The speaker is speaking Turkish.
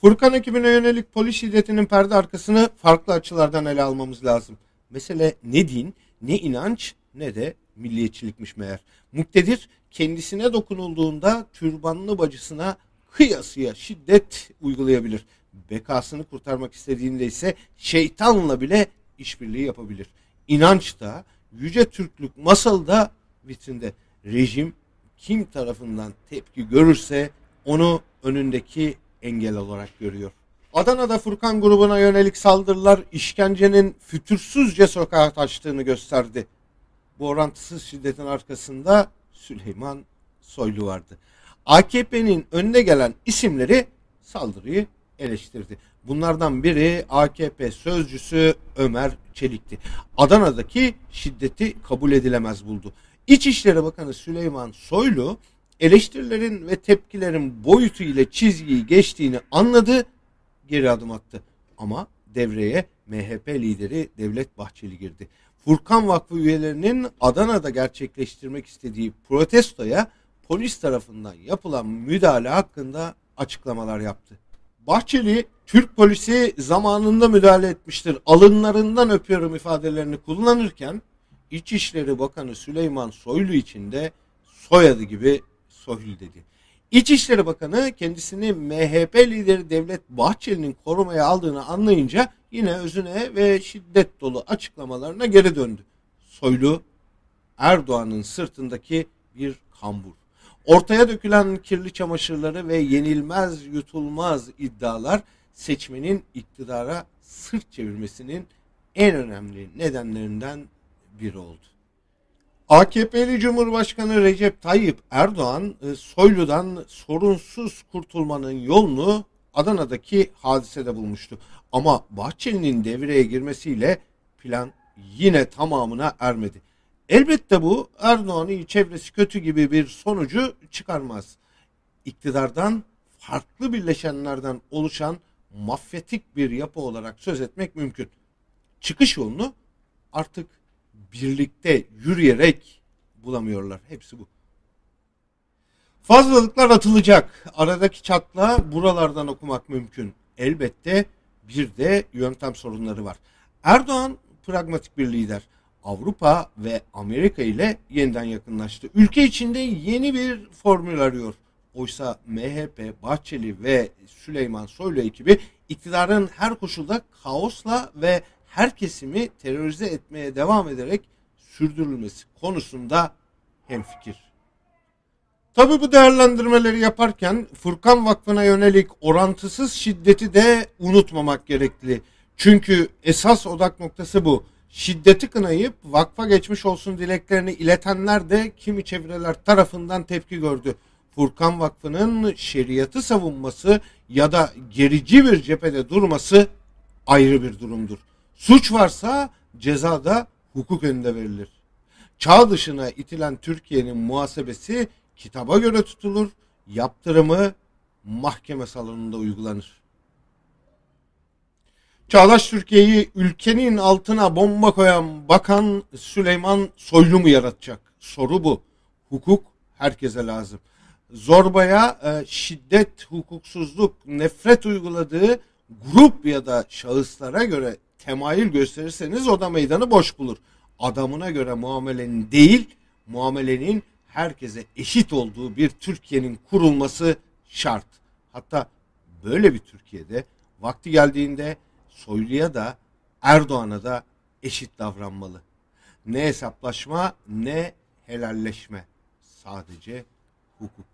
Furkan ekibine yönelik polis şiddetinin perde arkasını farklı açılardan ele almamız lazım. Mesele ne din, ne inanç, ne de milliyetçilikmiş meğer. Muktedir kendisine dokunulduğunda türbanlı bacısına kıyasıya şiddet uygulayabilir. Bekasını kurtarmak istediğinde ise şeytanla bile işbirliği yapabilir. İnanç da, yüce Türklük masalı da vitrinde. Rejim kim tarafından tepki görürse onu önündeki engel olarak görüyor. Adana'da Furkan grubuna yönelik saldırılar işkencenin fütursuzca sokağa taştığını gösterdi. Bu orantısız şiddetin arkasında Süleyman Soylu vardı. AKP'nin önüne gelen isimleri saldırıyı eleştirdi. Bunlardan biri AKP sözcüsü Ömer Çelik'ti. Adana'daki şiddeti kabul edilemez buldu. İçişleri Bakanı Süleyman Soylu eleştirilerin ve tepkilerin boyutu ile çizgiyi geçtiğini anladı, geri adım attı. Ama devreye MHP lideri Devlet Bahçeli girdi. Furkan Vakfı üyelerinin Adana'da gerçekleştirmek istediği protestoya polis tarafından yapılan müdahale hakkında açıklamalar yaptı. Bahçeli, Türk polisi zamanında müdahale etmiştir, alınlarından öpüyorum ifadelerini kullanırken İçişleri Bakanı Süleyman Soylu için de soyadı gibi Soylu dedi. İçişleri Bakanı kendisini MHP lideri Devlet Bahçeli'nin korumaya aldığını anlayınca yine özüne ve şiddet dolu açıklamalarına geri döndü. Soylu Erdoğan'ın sırtındaki bir kambur. Ortaya dökülen kirli çamaşırları ve yenilmez yutulmaz iddialar seçmenin iktidara sırt çevirmesinin en önemli nedenlerinden biri oldu. AKP'li Cumhurbaşkanı Recep Tayyip Erdoğan e, Soylu'dan sorunsuz kurtulmanın yolunu Adana'daki hadisede bulmuştu. Ama Bahçeli'nin devreye girmesiyle plan yine tamamına ermedi. Elbette bu Erdoğan'ın çevresi kötü gibi bir sonucu çıkarmaz. İktidardan farklı birleşenlerden oluşan mafyatik bir yapı olarak söz etmek mümkün. Çıkış yolunu artık birlikte yürüyerek bulamıyorlar. Hepsi bu. Fazlalıklar atılacak. Aradaki çatla buralardan okumak mümkün. Elbette bir de yöntem sorunları var. Erdoğan pragmatik bir lider. Avrupa ve Amerika ile yeniden yakınlaştı. Ülke içinde yeni bir formül arıyor. Oysa MHP, Bahçeli ve Süleyman Soylu ekibi iktidarın her koşulda kaosla ve her kesimi terörize etmeye devam ederek sürdürülmesi konusunda hemfikir. Tabi bu değerlendirmeleri yaparken Furkan Vakfı'na yönelik orantısız şiddeti de unutmamak gerekli. Çünkü esas odak noktası bu. Şiddeti kınayıp vakfa geçmiş olsun dileklerini iletenler de kimi çevreler tarafından tepki gördü. Furkan Vakfı'nın şeriatı savunması ya da gerici bir cephede durması ayrı bir durumdur. Suç varsa ceza da hukuk önünde verilir. Çağ dışına itilen Türkiye'nin muhasebesi kitaba göre tutulur, yaptırımı mahkeme salonunda uygulanır. Çağdaş Türkiye'yi ülkenin altına bomba koyan bakan Süleyman Soylu mu yaratacak? Soru bu. Hukuk herkese lazım. Zorbaya e, şiddet, hukuksuzluk, nefret uyguladığı grup ya da şahıslara göre temayül gösterirseniz o da meydanı boş bulur. Adamına göre muamelenin değil, muamelenin herkese eşit olduğu bir Türkiye'nin kurulması şart. Hatta böyle bir Türkiye'de vakti geldiğinde Soylu'ya da Erdoğan'a da eşit davranmalı. Ne hesaplaşma ne helalleşme. Sadece hukuk.